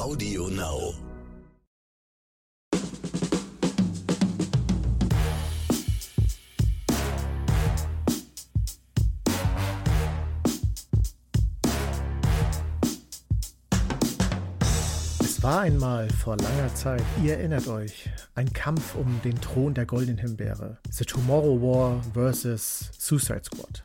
Audio Now. Es war einmal vor langer Zeit, ihr erinnert euch, ein Kampf um den Thron der goldenen Himbeere. The Tomorrow War vs. Suicide Squad.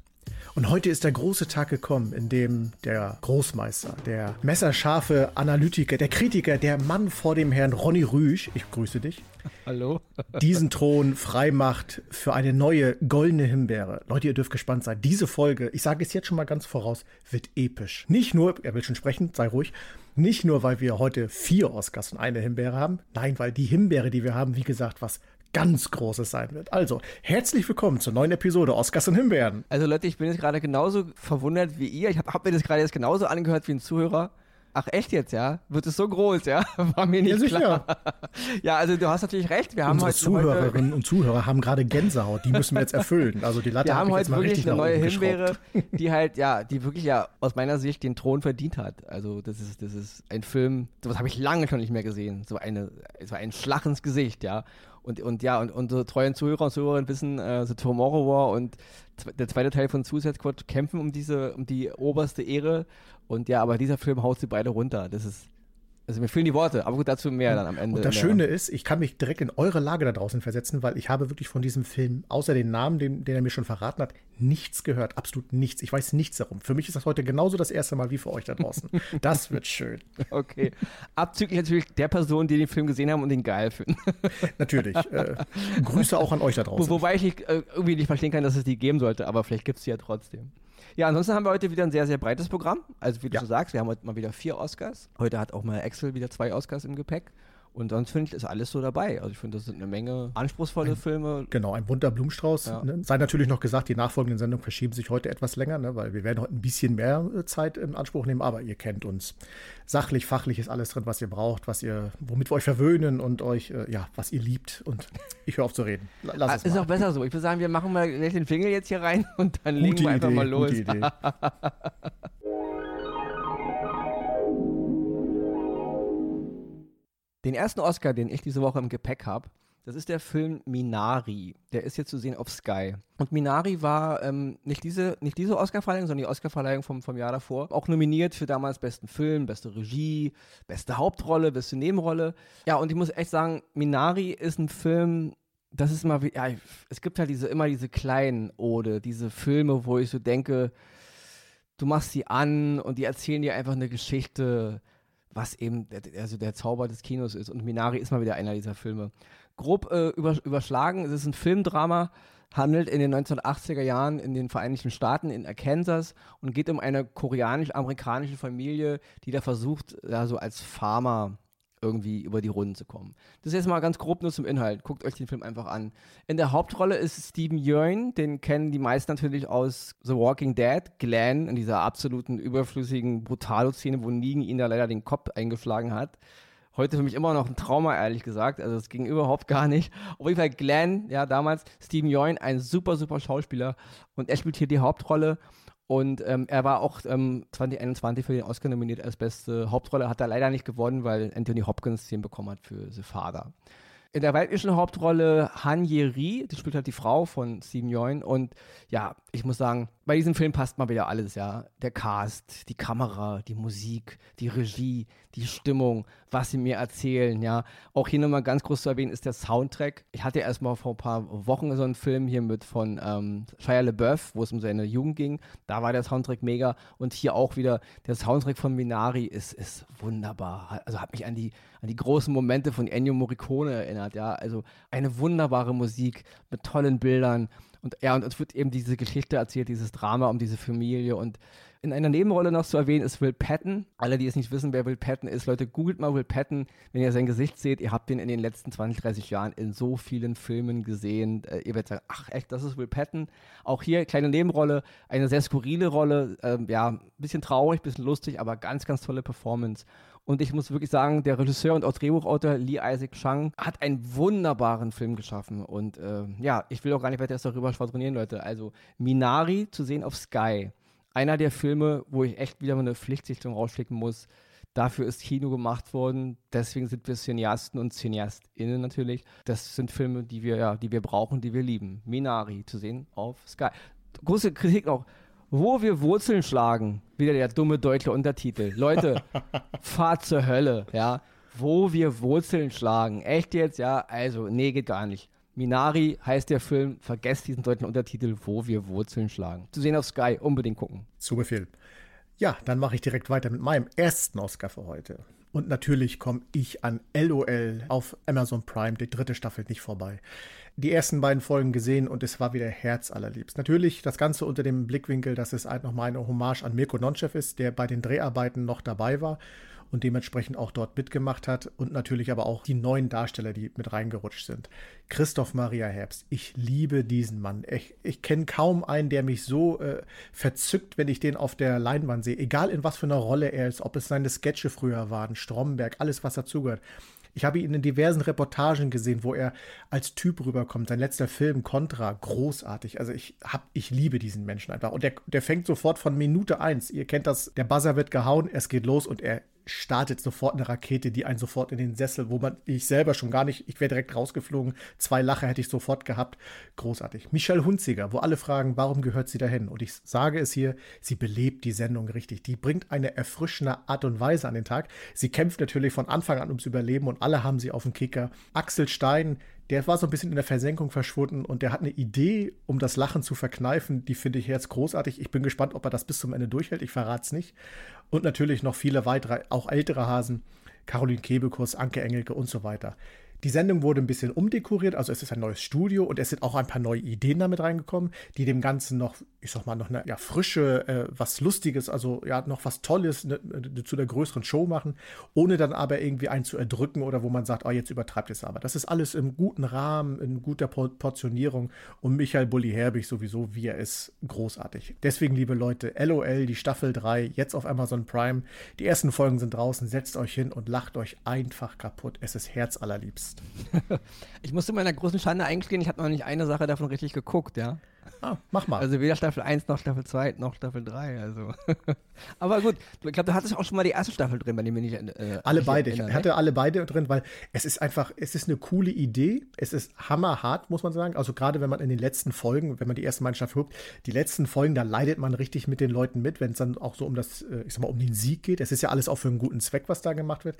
Und heute ist der große Tag gekommen, in dem der Großmeister, der messerscharfe Analytiker, der Kritiker, der Mann vor dem Herrn Ronny Rüsch, ich grüße dich, Hallo? diesen Thron freimacht für eine neue goldene Himbeere. Leute, ihr dürft gespannt sein. Diese Folge, ich sage es jetzt schon mal ganz voraus, wird episch. Nicht nur, er will schon sprechen, sei ruhig, nicht nur, weil wir heute vier Oscars und eine Himbeere haben, nein, weil die Himbeere, die wir haben, wie gesagt, was ganz Großes sein wird. Also, herzlich willkommen zur neuen Episode Oscars und Himbeeren. Also Leute, ich bin jetzt gerade genauso verwundert wie ihr. Ich habe hab mir das gerade jetzt genauso angehört wie ein Zuhörer. Ach echt jetzt, ja? Wird es so groß, ja? War mir nicht Ja, sicher. klar. Ja, also du hast natürlich recht. Wir haben Unsere heute, Zuhörerinnen und Zuhörer haben gerade Gänsehaut, die müssen wir jetzt erfüllen. Also die Latte wir hab haben ich jetzt heute mal wirklich eine neue Himbeere, die halt, ja, die wirklich ja aus meiner Sicht den Thron verdient hat. Also das ist, das ist ein Film, sowas habe ich lange schon nicht mehr gesehen. So eine, so ein Schlag ins Gesicht, ja. Und, und ja, und unsere treuen Zuhörer und Zuhörerinnen wissen, äh, The Tomorrow War und der zweite Teil von Suicide Squad kämpfen um diese, um die oberste Ehre. Und ja, aber dieser Film haut sie beide runter. Das ist, also mir fehlen die Worte, aber gut, dazu mehr dann am Ende. Und das Schöne ist, ich kann mich direkt in eure Lage da draußen versetzen, weil ich habe wirklich von diesem Film, außer den Namen, den, den er mir schon verraten hat, nichts gehört. Absolut nichts. Ich weiß nichts darum. Für mich ist das heute genauso das erste Mal wie für euch da draußen. Das wird schön. Okay. Abzüglich natürlich der Person, die den Film gesehen haben und den geil finden. Natürlich. Äh, Grüße auch an euch da draußen. wobei ich nicht, äh, irgendwie nicht verstehen kann, dass es die geben sollte, aber vielleicht gibt es die ja trotzdem. Ja, ansonsten haben wir heute wieder ein sehr, sehr breites Programm. Also wie du Ja. schon sagst, wir haben heute mal wieder vier Oscars. Heute hat auch mal Axel wieder zwei Oscars im Gepäck. Und sonst finde ich, ist alles so dabei. Also ich finde, das sind eine Menge anspruchsvolle Filme. Genau, ein bunter Blumenstrauß. Ja. Ne? Sei natürlich noch gesagt, die nachfolgenden Sendungen verschieben sich heute etwas länger, ne? weil wir werden heute ein bisschen mehr äh, Zeit in Anspruch nehmen, aber ihr kennt uns. Sachlich, fachlich ist alles drin, was ihr braucht, was ihr, womit wir euch verwöhnen und euch, äh, ja, was ihr liebt. Und ich höre auf zu reden. La- Lass Ah, es ist mal. auch besser so. Ich würde sagen, wir machen mal den Finger jetzt hier rein und dann legen wir einfach Idee, mal los. gute Idee. Den ersten Oscar, den ich diese Woche im Gepäck habe, das ist der Film Minari. Der ist jetzt zu sehen auf Sky. Und Minari war ähm, nicht diese, nicht diese Oscarverleihung, sondern die Oscarverleihung vom, vom Jahr davor. Auch nominiert für damals besten Film, beste Regie, beste Hauptrolle, beste Nebenrolle. Ja, und ich muss echt sagen, Minari ist ein Film, das ist immer wie, ja, es gibt halt diese, immer diese kleinen Ode, diese Filme, wo ich so denke, du machst sie an und die erzählen dir einfach eine Geschichte, was eben der, also der Zauber des Kinos ist. Und Minari ist mal wieder einer dieser Filme. Grob äh, über, überschlagen, es ist ein Filmdrama, handelt in den 1980er Jahren in den Vereinigten Staaten in Arkansas und geht um eine koreanisch-amerikanische Familie, die da versucht, ja, so als Farmer irgendwie über die Runden zu kommen. Das ist jetzt mal ganz grob nur zum Inhalt. Guckt euch den Film einfach an. In der Hauptrolle ist Steven Yeun, den kennen die meisten natürlich aus The Walking Dead, Glenn, in dieser absoluten überflüssigen Brutalo-Szene, wo Negan ihn da leider den Kopf eingeschlagen hat. Heute für mich immer noch ein Trauma, ehrlich gesagt. Also es ging überhaupt gar nicht. Auf jeden Fall Glenn, ja, damals Steven Yeun, ein super, super Schauspieler. Und er spielt hier die Hauptrolle. Und ähm, er war auch ähm, 2021 für den Oscar nominiert als beste Hauptrolle. Hat er leider nicht gewonnen, weil Anthony Hopkins den bekommen hat für The Father. In der weiblichen Hauptrolle Han Ye-ri, die spielt halt die Frau von Steven Yeun. Und ja, ich muss sagen, bei diesem Film passt mal wieder alles, ja. Der Cast, die Kamera, die Musik, die Regie, die Stimmung, was sie mir erzählen, ja. Auch hier nochmal ganz groß zu erwähnen ist der Soundtrack. Ich hatte erst mal vor ein paar Wochen so einen Film hier mit von ähm, Shia LaBeouf, wo es um seine Jugend ging. Da war der Soundtrack mega. Und hier auch wieder, der Soundtrack von Minari ist, ist wunderbar. Also hat mich an die, an die großen Momente von Ennio Morricone erinnert, ja. Also eine wunderbare Musik mit tollen Bildern. Und ja, und es wird eben diese Geschichte erzählt, dieses Drama um diese Familie. Und in einer Nebenrolle noch zu erwähnen ist Will Patton. Alle, die es nicht wissen, wer Will Patton ist, Leute, googelt mal Will Patton. Wenn ihr sein Gesicht seht, ihr habt ihn in den letzten 20, 30 Jahren in so vielen Filmen gesehen. Äh, ihr werdet sagen, ach echt, das ist Will Patton. Auch hier kleine Nebenrolle, eine sehr skurrile Rolle. Ähm, ja, ein bisschen traurig, ein bisschen lustig, aber ganz, ganz tolle Performance. Und ich muss wirklich sagen, der Regisseur und auch Drehbuchautor Lee Isaac Chung hat einen wunderbaren Film geschaffen. Und äh, ja, ich will auch gar nicht weiter darüber schwadronieren, Leute. Also Minari zu sehen auf Sky. Einer der Filme, wo ich echt wieder mal eine Pflichtsichtung rausschicken muss. Dafür ist Kino gemacht worden. Deswegen sind wir Cineasten und CineastInnen natürlich. Das sind Filme, die wir, ja, die wir brauchen, die wir lieben. Minari zu sehen auf Sky. Große Kritik auch. Wo wir Wurzeln schlagen. Wieder der dumme deutsche Untertitel. Leute, fahrt zur Hölle, ja. Wo wir Wurzeln schlagen. Echt jetzt, ja? Also, nee, geht gar nicht. Minari heißt der Film. Vergesst diesen deutschen Untertitel, wo wir Wurzeln schlagen. Zu sehen auf Sky. Unbedingt gucken. Zu Befehl. Ja, dann mache ich direkt weiter mit meinem ersten Oscar für heute. Und natürlich komme ich an LOL auf Amazon Prime, die dritte Staffel, nicht vorbei. Die ersten beiden Folgen gesehen und es war wieder herzallerliebst. Natürlich das Ganze unter dem Blickwinkel, dass es halt nochmal eine Hommage an Mirko Nonchev ist, der bei den Dreharbeiten noch dabei war und dementsprechend auch dort mitgemacht hat und natürlich aber auch die neuen Darsteller, die mit reingerutscht sind. Christoph Maria Herbst, ich liebe diesen Mann. Ich, ich kenne kaum einen, der mich so äh, verzückt, wenn ich den auf der Leinwand sehe, egal in was für einer Rolle er ist, ob es seine Sketche früher waren, Stromberg, alles was dazugehört. Ich habe ihn in diversen Reportagen gesehen, wo er als Typ rüberkommt. Sein letzter Film, Contra, großartig. Also ich hab, ich liebe diesen Menschen einfach. Und der, der fängt sofort von Minute eins. Ihr kennt das, der Buzzer wird gehauen, es geht los und er startet sofort eine Rakete, die einen sofort in den Sessel, wo man, ich selber schon gar nicht, ich wäre direkt rausgeflogen, zwei Lacher hätte ich sofort gehabt. Großartig. Michelle Hunziger, wo alle fragen, warum gehört sie dahin? Und ich sage es hier, sie belebt die Sendung richtig. Die bringt eine erfrischende Art und Weise an den Tag. Sie kämpft natürlich von Anfang an ums Überleben und alle haben sie auf dem Kicker. Axel Stein, der war so ein bisschen in der Versenkung verschwunden und der hat eine Idee, um das Lachen zu verkneifen, die finde ich jetzt großartig. Ich bin gespannt, ob er das bis zum Ende durchhält. Ich verrate es nicht. Und natürlich noch viele weitere, auch ältere Hasen. Caroline Kebekus, Anke Engelke und so weiter. Die Sendung wurde ein bisschen umdekoriert, also es ist ein neues Studio und es sind auch ein paar neue Ideen damit reingekommen, die dem Ganzen noch, ich sag mal, noch eine ja, frische, äh, was Lustiges, also ja, noch was Tolles ne, ne, zu der größeren Show machen, ohne dann aber irgendwie einen zu erdrücken oder wo man sagt, oh, jetzt übertreibt es aber. Das ist alles im guten Rahmen, in guter Portionierung und Michael Bulli Herbig sowieso, wie er ist, großartig. Deswegen, liebe Leute, LOL, die Staffel 3, jetzt auf Amazon Prime. Die ersten Folgen sind draußen, setzt euch hin und lacht euch einfach kaputt. Es ist herzallerliebst hast. ich musste meiner großen Schande eingestehen, ich habe noch nicht eine Sache davon richtig geguckt, ja. Ah, mach mal. Also weder Staffel 1 noch Staffel 2 noch Staffel 3. Also. Aber gut, ich glaube, du hattest auch schon mal die erste Staffel drin, bei dem wir nicht. Äh, alle beide. Erinnern, ich hatte ne? alle beide drin, weil es ist einfach, es ist eine coole Idee. Es ist hammerhart, muss man sagen. Also gerade wenn man in den letzten Folgen, wenn man die erste Mannschaft guckt, die letzten Folgen, da leidet man richtig mit den Leuten mit, wenn es dann auch so um das, äh, ich sag mal, um den Sieg geht. Es ist ja alles auch für einen guten Zweck, was da gemacht wird.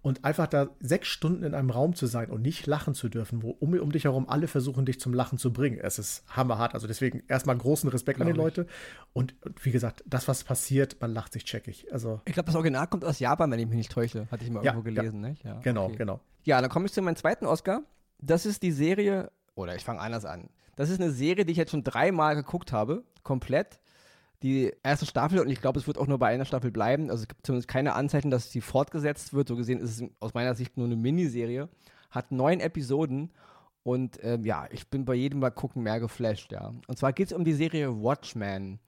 Und einfach da sechs Stunden in einem Raum zu sein und nicht lachen zu dürfen, wo um, um dich herum alle versuchen, dich zum Lachen zu bringen. Es ist hammerhart. Also deswegen erstmal großen Respekt Glaube an die Leute. Und wie gesagt, das, was passiert, man lacht sich checkig. Also, ich glaube, das Original kommt aus Japan, wenn ich mich nicht täusche. Hatte ich mal ja, irgendwo gelesen, ja. nicht? Ja, genau, okay. genau. Ja, dann komme ich zu meinem zweiten Oscar. Das ist die Serie, oder ich fange anders an. Das ist eine Serie, die ich jetzt schon dreimal geguckt habe, komplett die erste Staffel und ich glaube, es wird auch nur bei einer Staffel bleiben. Also es gibt zumindest keine Anzeichen, dass sie fortgesetzt wird. So gesehen ist es aus meiner Sicht nur eine Miniserie. Hat neun Episoden und ähm, ja, ich bin bei jedem Mal gucken mehr geflasht, ja. Und zwar geht es um die Serie Watchmen.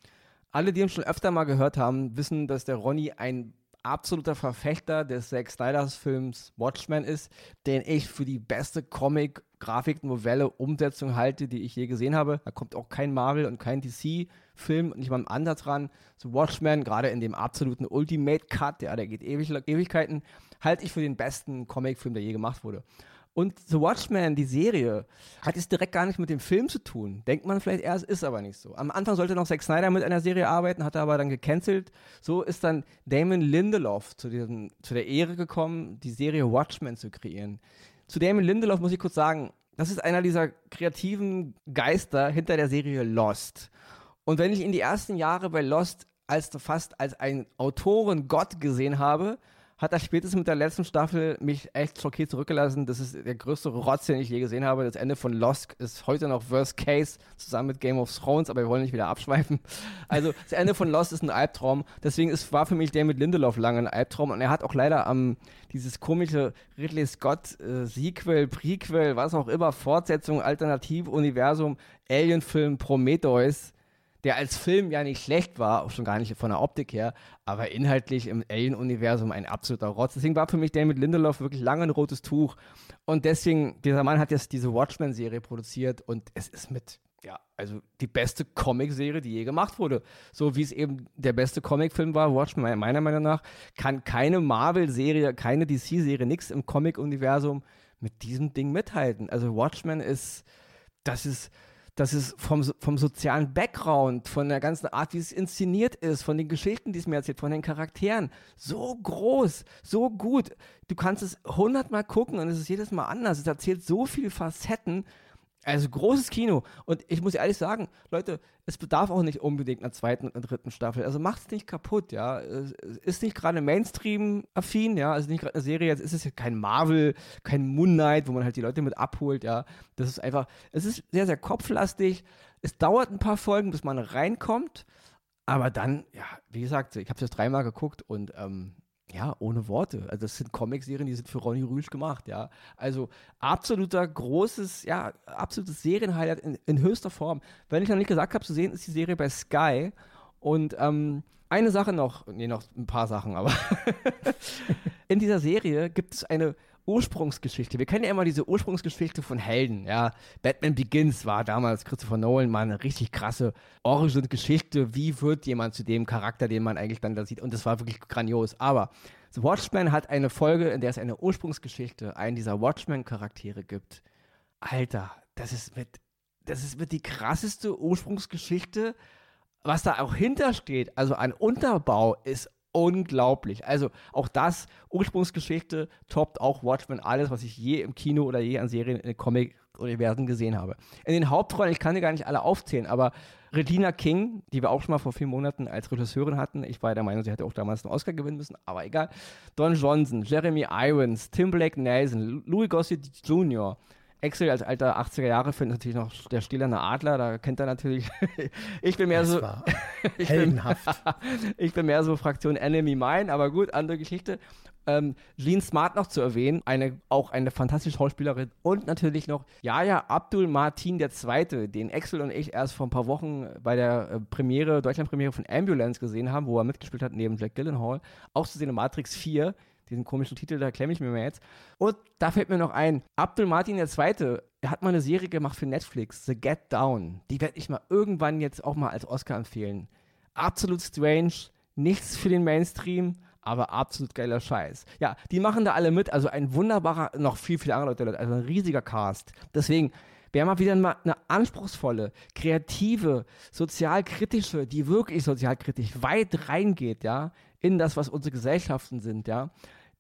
Alle, die uns schon öfter mal gehört haben, wissen, dass der Ronny ein absoluter Verfechter des Zack Snyders Films Watchmen ist, den ich für die beste Comic, Grafik, Novelle, Umsetzung halte, die ich je gesehen habe. Da kommt auch kein Marvel und kein DC-Film und nicht mal im Ansatz ran. So Watchmen, gerade in dem absoluten Ultimate Cut, ja, der geht ewig, Ewigkeiten, halte ich für den besten Comicfilm, der je gemacht wurde. Und The Watchmen, die Serie, hat es direkt gar nicht mit dem Film zu tun. Denkt man vielleicht erst, ist aber nicht so. Am Anfang sollte noch Zack Snyder mit einer Serie arbeiten, hat er aber dann gecancelt. So ist dann Damon Lindelof zu, diesem, zu der Ehre gekommen, die Serie Watchmen zu kreieren. Zu Damon Lindelof muss ich kurz sagen, das ist einer dieser kreativen Geister hinter der Serie Lost. Und wenn ich ihn die ersten Jahre bei Lost als fast als ein Autorengott gesehen habe, hat er spätestens mit der letzten Staffel mich echt schockiert zurückgelassen. Das ist der größte Rotz, den ich je gesehen habe. Das Ende von Lost ist heute noch Worst Case zusammen mit Game of Thrones, aber wir wollen nicht wieder abschweifen. Also das Ende von Lost ist ein Albtraum. Deswegen ist, war für mich David Lindelof lange ein Albtraum und er hat auch leider am dieses komische Ridley Scott äh, Sequel, Prequel, was auch immer, Fortsetzung, Alternativuniversum, Alien-Film Prometheus der als Film ja nicht schlecht war, auch schon gar nicht von der Optik her, aber inhaltlich im Alien-Universum ein absoluter Rotz. Deswegen war für mich David Lindelof wirklich lange ein rotes Tuch. Und deswegen, dieser Mann hat jetzt diese Watchmen-Serie produziert und es ist mit ja, also die beste Comicserie, die je gemacht wurde. So wie es eben der beste Comicfilm war, Watchmen, meiner Meinung nach, kann keine Marvel-Serie, keine DC-Serie, nichts im Comic-Universum mit diesem Ding mithalten. Also Watchmen ist, das ist, das ist vom, vom sozialen Background, von der ganzen Art, wie es inszeniert ist, von den Geschichten, die es mir erzählt, von den Charakteren, so groß, so gut. Du kannst es hundertmal gucken und es ist jedes Mal anders. Es erzählt so viele Facetten also großes Kino. Und ich muss ehrlich sagen, Leute, es bedarf auch nicht unbedingt einer zweiten und dritten Staffel. Also macht es nicht kaputt, ja. Es ist nicht gerade Mainstream-affin, ja. Also nicht gerade eine Serie, jetzt ist es ja kein Marvel, kein Moon Knight, wo man halt die Leute mit abholt, ja. Das ist einfach, es ist sehr, sehr kopflastig. Es dauert ein paar Folgen, bis man reinkommt. Aber dann, ja, wie gesagt, ich habe es jetzt dreimal geguckt und ähm, ja, ohne Worte. Also das sind Comicserien, die sind für Ronny Rüsch gemacht, ja. Also absoluter großes, ja, absolutes Serienhighlight in, in höchster Form. Wenn ich noch nicht gesagt habe, zu sehen ist die Serie bei Sky. Und ähm, eine Sache noch, nee, noch ein paar Sachen, aber in dieser Serie gibt es eine Ursprungsgeschichte. Wir kennen ja immer diese Ursprungsgeschichte von Helden. Ja, Batman Begins war damals Christopher Nolan mal eine richtig krasse Origin-Geschichte. Wie wird jemand zu dem Charakter, den man eigentlich dann da sieht? Und das war wirklich grandios. Aber The Watchmen hat eine Folge, in der es eine Ursprungsgeschichte, einen dieser Watchmen-Charaktere gibt. Alter, das ist mit, das ist mit die krasseste Ursprungsgeschichte. Was da auch hintersteht, also ein Unterbau, ist unglaublich. Also auch das, Ursprungsgeschichte, toppt auch Watchmen alles, was ich je im Kino oder je an Serien in Comic-Universen gesehen habe. In den Hauptrollen, ich kann dir gar nicht alle aufzählen, aber Regina King, die wir auch schon mal vor vier Monaten als Regisseurin hatten, ich war der Meinung, sie hätte auch damals einen Oscar gewinnen müssen, aber egal. Don Johnson, Jeremy Irons, Tim Blake Nelson, Louis Gossett Jr., Excel als alter 80er-Jahre-Fan ist natürlich noch der stillerne Adler, da kennt er natürlich. ich bin mehr das so. ich heldenhaft. Bin, ich bin mehr so Fraktion Enemy Mine, aber gut, andere Geschichte. Ähm, Jean Smart noch zu erwähnen, eine, auch eine fantastische Schauspielerin. Und natürlich noch Jaja Abdul Martin II., den Excel und ich erst vor ein paar Wochen bei der äh, Premiere, Deutschland-Premiere von Ambulance gesehen haben, wo er mitgespielt hat neben Jack Gyllenhaal. Auch zu sehen in Matrix 4 diesen komischen Titel, da klemme ich mir mal jetzt. Und da fällt mir noch ein, Abdul Martin II., er hat mal eine Serie gemacht für Netflix, The Get Down. Die werde ich mal irgendwann jetzt auch mal als Oscar empfehlen. Absolut strange, nichts für den Mainstream, aber absolut geiler Scheiß. Ja, die machen da alle mit, also ein wunderbarer, noch viel, viel andere Leute, also ein riesiger Cast. Deswegen, wer mal wieder mal eine anspruchsvolle, kreative, sozialkritische, die wirklich sozialkritisch weit reingeht, ja, in das, was unsere Gesellschaften sind, ja,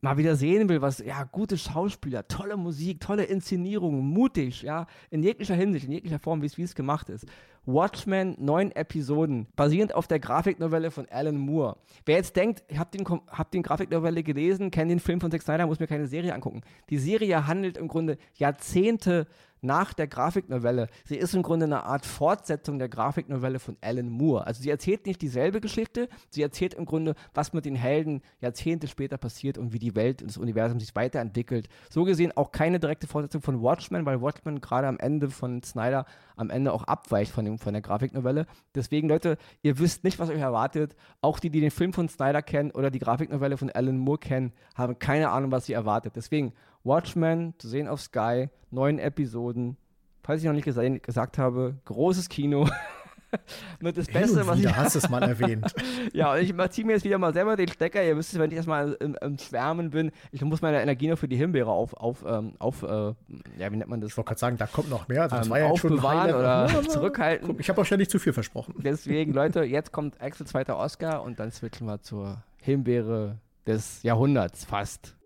mal wieder sehen will, was, ja, gute Schauspieler, tolle Musik, tolle Inszenierung, mutig, ja, in jeglicher Hinsicht, in jeglicher Form, wie es gemacht ist. Watchmen, neun Episoden, basierend auf der Grafiknovelle von Alan Moore. Wer jetzt denkt, ich habe den, hab den Grafiknovelle gelesen, kenne den Film von Zack Snyder, muss mir keine Serie angucken. Die Serie handelt im Grunde Jahrzehnte nach der Grafiknovelle. Sie ist im Grunde eine Art Fortsetzung der Grafiknovelle von Alan Moore. Also sie erzählt nicht dieselbe Geschichte, sie erzählt im Grunde, was mit den Helden Jahrzehnte später passiert und wie die Welt und das Universum sich weiterentwickelt. So gesehen auch keine direkte Fortsetzung von Watchmen, weil Watchmen gerade am Ende von Snyder am Ende auch abweicht von, dem, von der Grafiknovelle. Deswegen, Leute, ihr wisst nicht, was euch erwartet. Auch die, die den Film von Snyder kennen oder die Grafiknovelle von Alan Moore kennen, haben keine Ahnung, was sie erwartet. Deswegen, Watchmen zu sehen auf Sky, neun Episoden. Falls ich noch nicht gesehen, gesagt habe, großes Kino. mit das Beste, was ich. hast es mal erwähnt. ja, und ich ziehe mir jetzt wieder mal selber den Stecker. Ihr wisst es, wenn ich erstmal im, im, Schwärmen bin, ich muss meine Energie noch für die Himbeere auf, auf, ähm, auf äh, ja, wie nennt man das? Ich wollte gerade sagen, da kommt noch mehr. Also das ähm, war ja aufbewahren schon oder zurückhalten. Ich habe auch schon nicht zu viel versprochen. Deswegen, Leute, jetzt kommt Axel zweiter Oscar und dann switchen wir zur Himbeere des Jahrhunderts fast.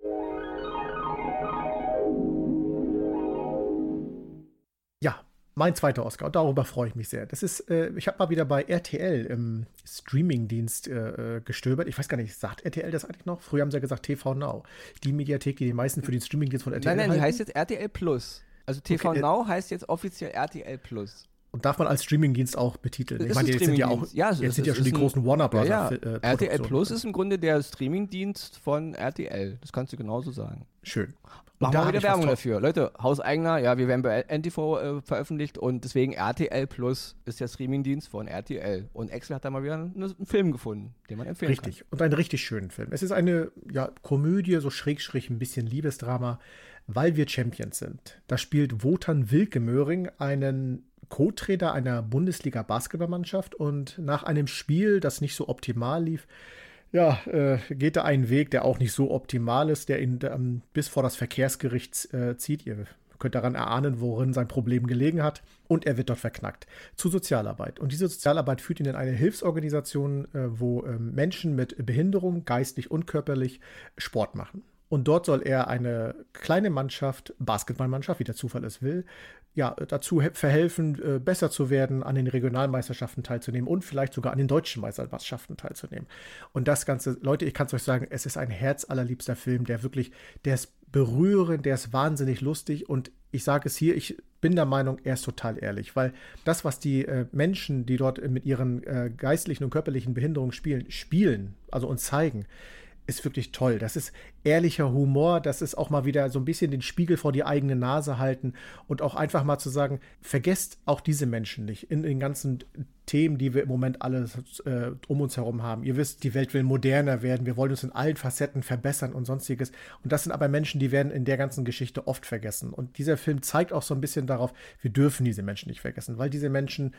Mein zweiter Oscar, und darüber freue ich mich sehr. Das ist, äh, ich habe mal wieder bei RTL im Streamingdienst äh, äh, gestöbert. Ich weiß gar nicht, sagt RTL das eigentlich noch? Früher haben sie ja gesagt TV Now. Die Mediathek, die die meisten für den Streamingdienst von RTL Nein, nein, halten. die heißt jetzt RTL Plus. Also TV okay, äh, Now heißt jetzt offiziell RTL Plus. Und darf man als Streamingdienst auch betiteln. Ich meine, jetzt sind ja auch ja, jetzt sind ja schon die großen Warner Bros. Ja, ja. Äh, RTL Plus ist im Grunde der Streamingdienst von RTL. Das kannst du genauso sagen. Schön. Machen wir wieder Werbung dafür. Leute, Hauseigener, ja, wir werden bei NTV äh, veröffentlicht und deswegen RTL Plus ist der Streamingdienst von RTL. Und Excel hat da mal wieder einen, einen Film gefunden, den man empfehlen richtig. kann. Richtig. Und einen richtig schönen Film. Es ist eine ja, Komödie, so schräg, schräg, ein bisschen Liebesdrama, weil wir Champions sind. Da spielt Wotan Wilke Möhring einen Co-Trainer einer Bundesliga-Basketballmannschaft und nach einem Spiel, das nicht so optimal lief, ja, äh, geht er einen Weg, der auch nicht so optimal ist, der ihn ähm, bis vor das Verkehrsgericht äh, zieht. Ihr könnt daran erahnen, worin sein Problem gelegen hat. Und er wird dort verknackt zu Sozialarbeit. Und diese Sozialarbeit führt ihn in eine Hilfsorganisation, äh, wo äh, Menschen mit Behinderung, geistlich und körperlich, Sport machen. Und dort soll er eine kleine Mannschaft, Basketballmannschaft, wie der Zufall es will, ja, dazu verhelfen, äh, besser zu werden, an den Regionalmeisterschaften teilzunehmen und vielleicht sogar an den deutschen Meisterschaften teilzunehmen. Und das Ganze, Leute, ich kann es euch sagen, es ist ein herzallerliebster Film, der wirklich, der ist berührend, der ist wahnsinnig lustig und ich sage es hier, ich bin der Meinung, er ist total ehrlich, weil das, was die äh, Menschen, die dort mit ihren äh, geistlichen und körperlichen Behinderungen spielen, spielen, also uns zeigen, ist wirklich toll. Das ist ehrlicher Humor, das ist auch mal wieder so ein bisschen den Spiegel vor die eigene Nase halten und auch einfach mal zu sagen, vergesst auch diese Menschen nicht in den ganzen Themen, die wir im Moment alle äh, um uns herum haben. Ihr wisst, die Welt will moderner werden, wir wollen uns in allen Facetten verbessern und sonstiges. Und das sind aber Menschen, die werden in der ganzen Geschichte oft vergessen. Und dieser Film zeigt auch so ein bisschen darauf, wir dürfen diese Menschen nicht vergessen, weil diese Menschen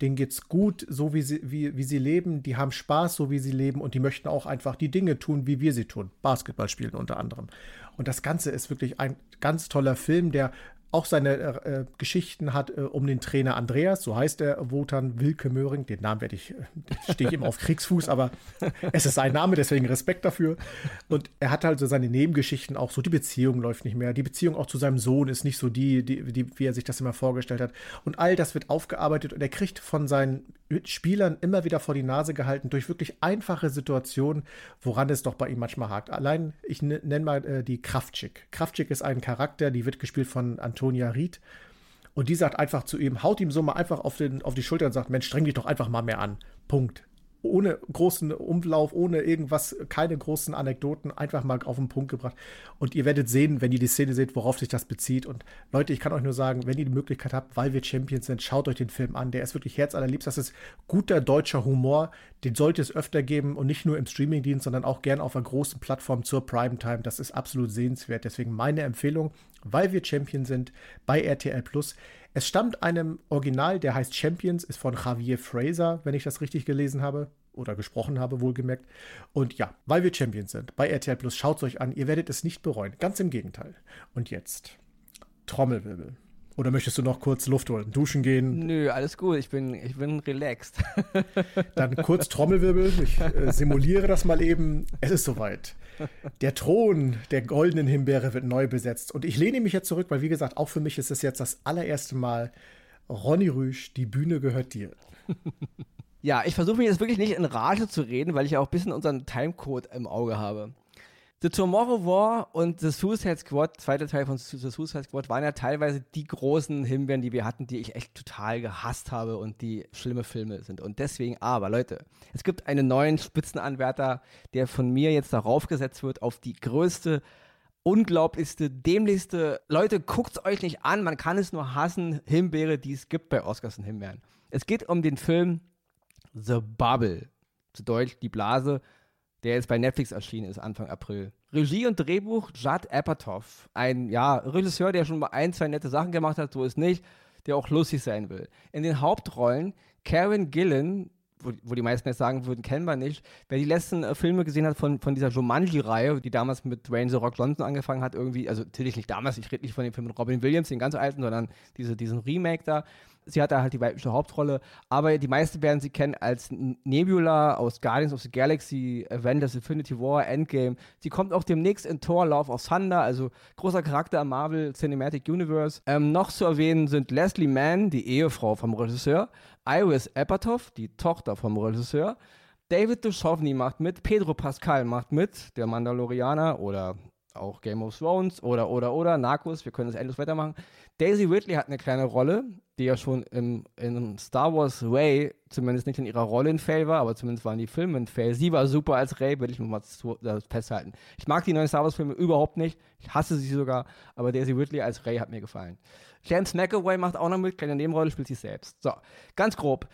denen geht's gut, so wie sie, wie, wie sie leben, die haben Spaß, so wie sie leben und die möchten auch einfach die Dinge tun, wie wir sie tun. Basketball spielen unter anderem. Und das Ganze ist wirklich ein ganz toller Film, der auch seine äh, Geschichten hat äh, um den Trainer Andreas, so heißt er, Wotan Wilke Möhring. Den Namen werde ich, äh, stehe ich immer auf Kriegsfuß, aber es ist sein Name, deswegen Respekt dafür. Und er hat also seine Nebengeschichten auch so, die Beziehung läuft nicht mehr. Die Beziehung auch zu seinem Sohn ist nicht so die, die, die wie er sich das immer vorgestellt hat. Und all das wird aufgearbeitet und er kriegt von seinen Spielern immer wieder vor die Nase gehalten durch wirklich einfache Situationen, woran es doch bei ihm manchmal hakt. Allein, ich nenne mal äh, die Kraftschick. Kraftschick ist ein Charakter, die wird gespielt von Antonia Ried. Und die sagt einfach zu ihm, haut ihm so mal einfach auf, den, auf die Schulter und sagt, Mensch, streng dich doch einfach mal mehr an. Punkt ohne großen Umlauf, ohne irgendwas, keine großen Anekdoten, einfach mal auf den Punkt gebracht. Und ihr werdet sehen, wenn ihr die Szene seht, worauf sich das bezieht. Und Leute, ich kann euch nur sagen, wenn ihr die Möglichkeit habt, weil wir Champions sind, schaut euch den Film an. Der ist wirklich herzallerliebst. Das ist guter deutscher Humor. Den sollte es öfter geben und nicht nur im Streamingdienst, sondern auch gern auf einer großen Plattform zur Primetime. Das ist absolut sehenswert. Deswegen meine Empfehlung, weil wir Champions sind, bei RTL Plus. Es stammt einem Original, der heißt Champions, ist von Javier Fraser, wenn ich das richtig gelesen habe oder gesprochen habe, wohlgemerkt. Und ja, weil wir Champions sind, bei RTL Plus, schaut es euch an, ihr werdet es nicht bereuen. Ganz im Gegenteil. Und jetzt Trommelwirbel. Oder möchtest du noch kurz Luft holen, duschen gehen? Nö, alles gut, ich bin, ich bin relaxed. Dann kurz Trommelwirbel. Ich äh, simuliere das mal eben. Es ist soweit. Der Thron der goldenen Himbeere wird neu besetzt. Und ich lehne mich jetzt zurück, weil, wie gesagt, auch für mich ist es jetzt das allererste Mal. Ronny Rüsch, die Bühne gehört dir. Ja, ich versuche mich jetzt wirklich nicht in Rage zu reden, weil ich ja auch ein bisschen unseren Timecode im Auge habe. The Tomorrow War und The Suicide Squad, zweiter Teil von The Suicide Squad, waren ja teilweise die großen Himbeeren, die wir hatten, die ich echt total gehasst habe und die schlimme Filme sind. Und deswegen, aber Leute, es gibt einen neuen Spitzenanwärter, der von mir jetzt darauf gesetzt wird, auf die größte, unglaublichste, dämlichste, Leute, guckt's euch nicht an, man kann es nur hassen, Himbeere, die es gibt bei Oscars und Himbeeren. Es geht um den Film The Bubble, zu Deutsch die Blase, der jetzt bei Netflix erschienen ist Anfang April. Regie und Drehbuch Judd Apatow, ein ja, Regisseur, der schon mal ein, zwei nette Sachen gemacht hat, so ist nicht, der auch lustig sein will. In den Hauptrollen Karen Gillen, wo, wo, die meisten jetzt sagen würden, kennen wir nicht. Wer die letzten äh, Filme gesehen hat von, von dieser Jumanji-Reihe, die damals mit Dwayne The Rock Johnson angefangen hat, irgendwie, also natürlich nicht damals, ich rede nicht von dem Film mit Robin Williams, den ganz alten, sondern diese, diesen Remake da. Sie hat da halt die weibliche Hauptrolle, aber die meisten werden sie kennen als Nebula aus Guardians of the Galaxy, Avengers, Infinity War, Endgame. Sie kommt auch demnächst in Thor Love of Thunder, also großer Charakter im Marvel Cinematic Universe. Ähm, noch zu erwähnen sind Leslie Mann, die Ehefrau vom Regisseur, Iris Apatow, die Tochter vom Regisseur, David Duchovny macht mit, Pedro Pascal macht mit, der Mandalorianer oder auch Game of Thrones oder, oder, oder, Narcos, wir können das endlos weitermachen. Daisy Ridley hat eine kleine Rolle, die ja schon im, in Star Wars Ray, zumindest nicht in ihrer Rolle in Fail war, aber zumindest waren die Filme in Fail. Sie war super als Ray, will ich mal zu, äh, festhalten. Ich mag die neuen Star Wars Filme überhaupt nicht, ich hasse sie sogar, aber Daisy Ridley als Ray hat mir gefallen. James McAvoy macht auch noch mit, kleine Nebenrolle, spielt sich selbst. So, ganz grob.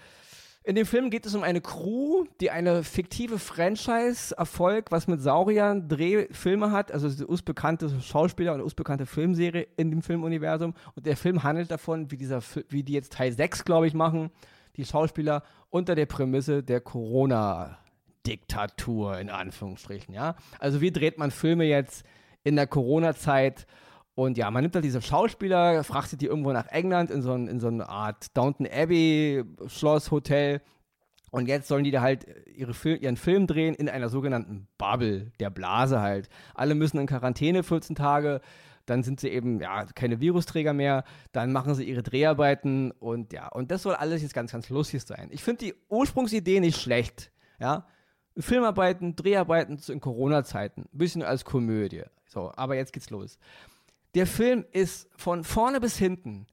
In dem Film geht es um eine Crew, die eine fiktive Franchise-Erfolg, was mit Sauriern Drehfilme hat, also us-bekannte Schauspieler und us-bekannte Filmserie in dem Filmuniversum. Und der Film handelt davon, wie, dieser, wie die jetzt Teil 6, glaube ich, machen, die Schauspieler unter der Prämisse der Corona-Diktatur, in Anführungsstrichen, ja. Also wie dreht man Filme jetzt in der Corona-Zeit? Und ja, man nimmt halt diese Schauspieler, frachtet die irgendwo nach England in so, ein, in so eine Art Downton Abbey Schloss, Hotel. Und jetzt sollen die da halt ihre Fil ihren Film drehen in einer sogenannten Bubble, der Blase halt. Alle müssen in Quarantäne 14 Tage. Dann sind sie eben ja keine Virusträger mehr. Dann machen sie ihre Dreharbeiten und ja, und das soll alles jetzt ganz, ganz lustig sein. Ich finde die Ursprungsidee nicht schlecht. Ja, Filmarbeiten, Dreharbeiten in Corona-Zeiten, ein bisschen als Komödie. So, aber jetzt geht's los. Der Film ist von vorne bis hinten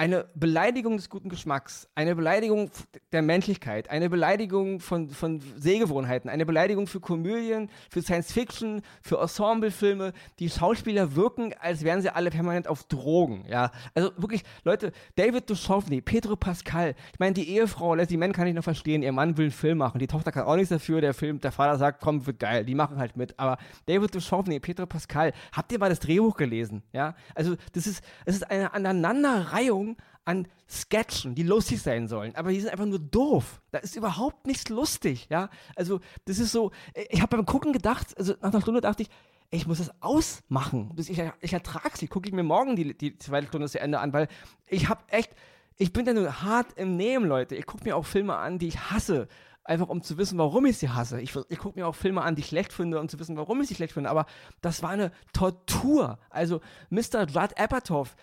eine Beleidigung des guten Geschmacks, eine Beleidigung der Menschlichkeit, eine Beleidigung von, von Sehgewohnheiten, eine Beleidigung für Komödien, für Science Fiction, für Ensemblefilme. Die Schauspieler wirken, als wären sie alle permanent auf Drogen. Ja, also wirklich, Leute, David Duchovny, Pedro Pascal. Ich meine, die Ehefrau, Leslie Mann kann ich noch verstehen. Ihr Mann will einen Film machen, die Tochter kann auch nichts dafür. Der Film, der Vater sagt, komm, wird geil. Die machen halt mit. Aber David Duchovny, Pedro Pascal, habt ihr mal das Drehbuch gelesen? Ja, also das ist, es ist eine Aneinanderreihung an Sketchen, die lustig sein sollen, aber die sind einfach nur doof. Da ist überhaupt nichts lustig, ja. Also, das ist so, ich habe beim Gucken gedacht, also nach einer Stunde dachte ich, ich muss das ausmachen. Ich, ich ertrage sie, gucke ich mir morgen die, die zweite Stunde zu Ende an, weil ich habe echt, ich bin da nur hart im Nehmen, Leute. Ich gucke mir auch Filme an, die ich hasse einfach um zu wissen, warum ich sie hasse. Ich, ich gucke mir auch Filme an, die ich schlecht finde, um zu wissen, warum ich sie schlecht finde. Aber das war eine Tortur. Also Mr. Judd Apatow,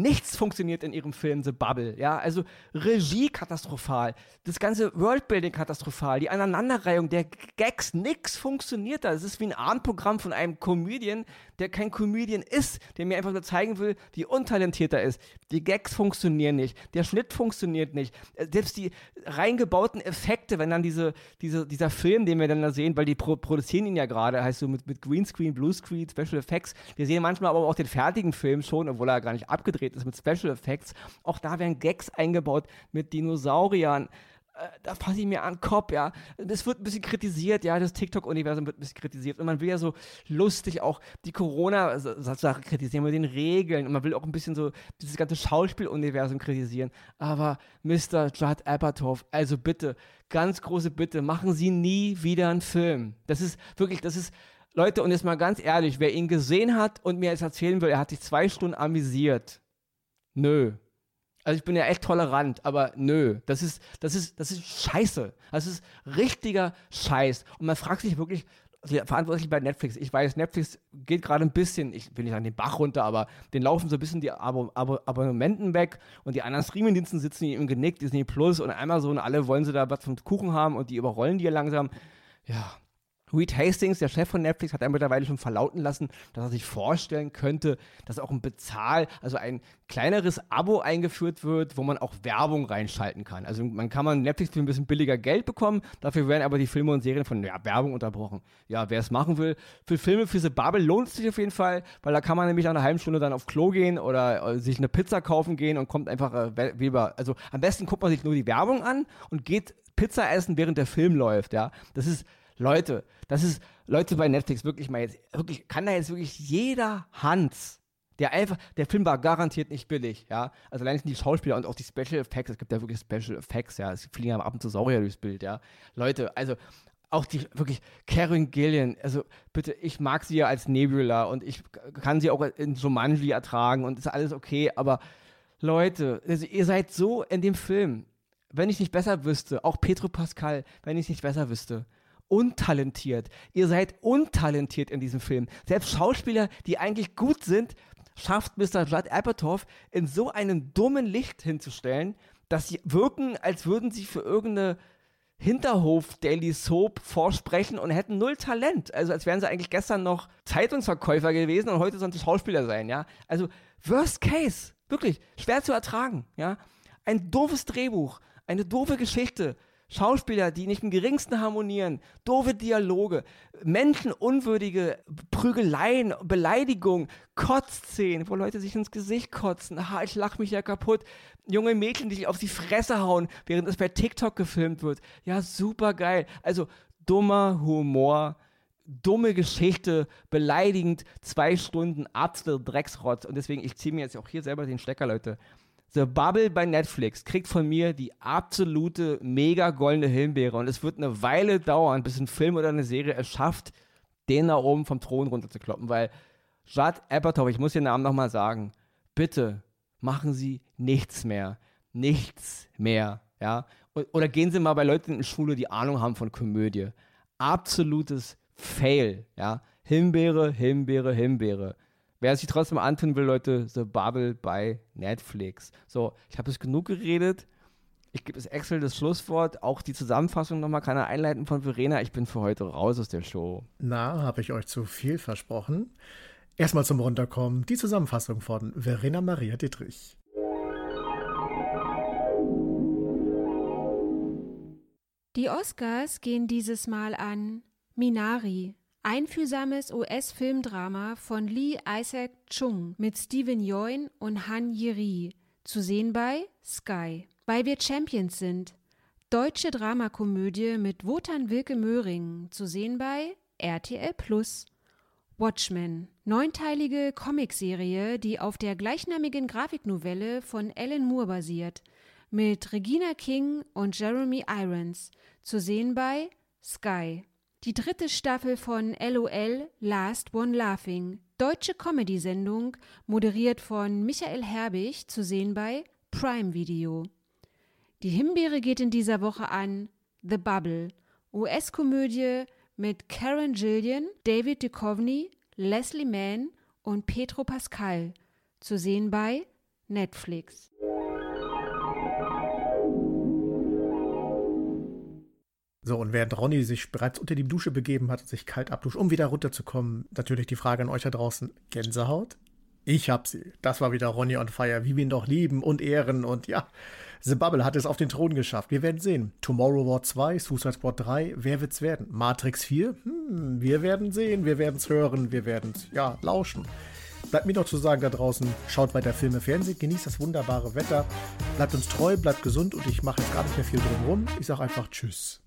Nichts funktioniert in ihrem Film The Bubble, ja, also Regie katastrophal, das ganze Worldbuilding katastrophal, die Aneinanderreihung der Gags, nichts funktioniert da. Es ist wie ein Abendprogramm von einem Comedian, der kein Comedian ist, der mir einfach nur zeigen will, wie untalentiert er ist. Die Gags funktionieren nicht, der Schnitt funktioniert nicht, äh, selbst die reingebauten Effekte, wenn dann diese, diese, dieser Film, den wir dann da sehen, weil die pro produzieren ihn ja gerade, heißt so mit, mit Greenscreen, Bluescreen, Special Effects. Wir sehen manchmal aber auch den fertigen Film schon, obwohl er gar nicht abgedreht gedreht ist mit Special Effects. Auch da werden Gags eingebaut mit Dinosauriern äh, da fasse ich mir an den Kopf, ja. Das wird ein bisschen kritisiert, ja, das TikTok-Universum wird ein bisschen kritisiert. Und man will ja so lustig auch die Corona-Sache kritisieren mit den Regeln. Und man will auch ein bisschen so dieses ganze Schauspiel-Universum kritisieren. Aber Mr. Judd Apatow, also bitte, ganz große Bitte, machen Sie nie wieder einen Film. Das ist wirklich, das ist, Leute, und jetzt mal ganz ehrlich, wer ihn gesehen hat und mir jetzt erzählen will, er hat sich zwei Stunden amüsiert Nö. Also ich bin ja echt tolerant, aber nö, das ist, das ist, das ist scheiße. Das ist richtiger Scheiß. Und man fragt sich wirklich, verantwortlich bei Netflix. Ich weiß, Netflix geht gerade ein bisschen, ich will nicht an den Bach runter, aber den laufen so ein bisschen die Abo Abo Abonnementen weg und die anderen Streamingdiensten sitzen im Genick, Disney Plus und Amazon, alle wollen sie da was vom Kuchen haben und die überrollen die ja langsam. Ja, Reed Hastings, der Chef von Netflix, hat er mittlerweile schon verlauten lassen, dass er sich vorstellen könnte, dass auch ein Bezahl, also ein kleineres Abo eingeführt wird, wo man auch Werbung reinschalten kann. Also man kann man Netflix für ein bisschen billiger Geld bekommen, dafür werden aber die Filme und Serien von ja, Werbung unterbrochen. Ja, wer es machen will, für Filme für The Bubble lohnt es sich auf jeden Fall, weil da kann man nämlich nach einer halben Stunde dann auf Klo gehen oder äh, sich eine Pizza kaufen gehen und kommt einfach äh, lieber, also am besten guckt man sich nur die Werbung an und geht Pizza essen, während der Film läuft, ja. Das ist Leute, das ist, Leute bei Netflix, wirklich mal jetzt, wirklich, kann da jetzt wirklich jeder Hans, der einfach, der Film war garantiert nicht billig, ja. Also allein die Schauspieler und auch die Special Effects, es gibt ja wirklich Special Effects, ja. Es fliegen ja ab und zu Saurier durchs Bild, ja. Leute, also auch die wirklich Karen Gillian, also bitte, ich mag sie ja als Nebula und ich kann sie auch in Jumanji ertragen und ist alles okay, aber Leute, also ihr seid so in dem Film, wenn ich nicht besser wüsste, auch Petro Pascal, wenn ich nicht besser wüsste, untalentiert. Ihr seid untalentiert in diesem Film. Selbst Schauspieler, die eigentlich gut sind, schafft Mr. Judd Apatow in so einem dummen Licht hinzustellen, dass sie wirken, als würden sie für irgendeine Hinterhof Daily Soap vorsprechen und hätten null Talent. Also als wären sie eigentlich gestern noch Zeitungsverkäufer gewesen und heute sollen sie Schauspieler sein, ja. Also Worst Case, wirklich schwer zu ertragen, ja. Ein doofes Drehbuch, eine doofe Geschichte, Schauspieler, die nicht im geringsten harmonieren, doofe Dialoge, menschenunwürdige Prügeleien, Beleidigungen, Kotzszenen, wo Leute sich ins Gesicht kotzen. Ha, ich lach mich ja kaputt. Junge Mädchen, die sich auf die Fresse hauen, während es bei TikTok gefilmt wird. Ja, super geil. Also dummer Humor dumme Geschichte, beleidigend, zwei Stunden absolute Drecksrotz. Und deswegen, ich ziehe mir jetzt auch hier selber den Stecker, Leute. The Bubble bei Netflix kriegt von mir die absolute mega goldene Himbeere und es wird eine Weile dauern, bis ein Film oder eine Serie es schafft, den da oben vom Thron runterzukloppen, weil Judd Apatow, ich muss den Namen nochmal sagen, bitte machen Sie nichts mehr. Nichts mehr, ja. Oder gehen Sie mal bei Leuten in Schule, die Ahnung haben von Komödie. Absolutes Fail, ja. Himbeere, Himbeere, Himbeere. Wer sich trotzdem antun will, Leute, The Bubble bei Netflix. So, ich habe es genug geredet. Ich gebe es Excel das Schlusswort. Auch die Zusammenfassung nochmal kann er einleiten von Verena. Ich bin für heute raus aus der Show. Na, habe ich euch zu viel versprochen. Erstmal zum Runterkommen. Die Zusammenfassung von Verena Maria Dietrich. Die Oscars gehen dieses Mal an Minari, einfühlsames US-Filmdrama von Lee Isaac Chung mit Steven Yeun und Han Yeri, zu sehen bei Sky. Weil wir Champions sind, deutsche Dramakomödie mit Wotan Wilke Möhring, zu sehen bei RTL Plus. Watchmen, neunteilige Comicserie, die auf der gleichnamigen Grafiknovelle von Alan Moore basiert, mit Regina King und Jeremy Irons, zu sehen bei Sky. Die dritte Staffel von LOL Last One Laughing, deutsche Comedy-Sendung, moderiert von Michael Herbig, zu sehen bei Prime Video. Die Himbeere geht in dieser Woche an The Bubble, US-Komödie mit Karen Gillian, David Duchovny, Leslie Mann und Petro Pascal, zu sehen bei Netflix. So, und während Ronny sich bereits unter die Dusche begeben hat und sich kalt abduscht, um wieder runterzukommen, natürlich die Frage an euch da draußen: Gänsehaut? Ich hab sie. Das war wieder Ronny on Fire, wie wir ihn doch lieben und ehren. Und ja, The Bubble hat es auf den Thron geschafft. Wir werden sehen. Tomorrow War 2, Suicide Squad 3, wer wird's werden? Matrix 4? Hm, wir werden sehen, wir werden's hören, wir werden's, ja, lauschen. Bleibt mir noch zu sagen da draußen, schaut weiter Filme, Fernsehen, genießt das wunderbare Wetter, bleibt uns treu, bleibt gesund und ich mache jetzt gar nicht mehr viel drum rum. Ich sage einfach Tschüss.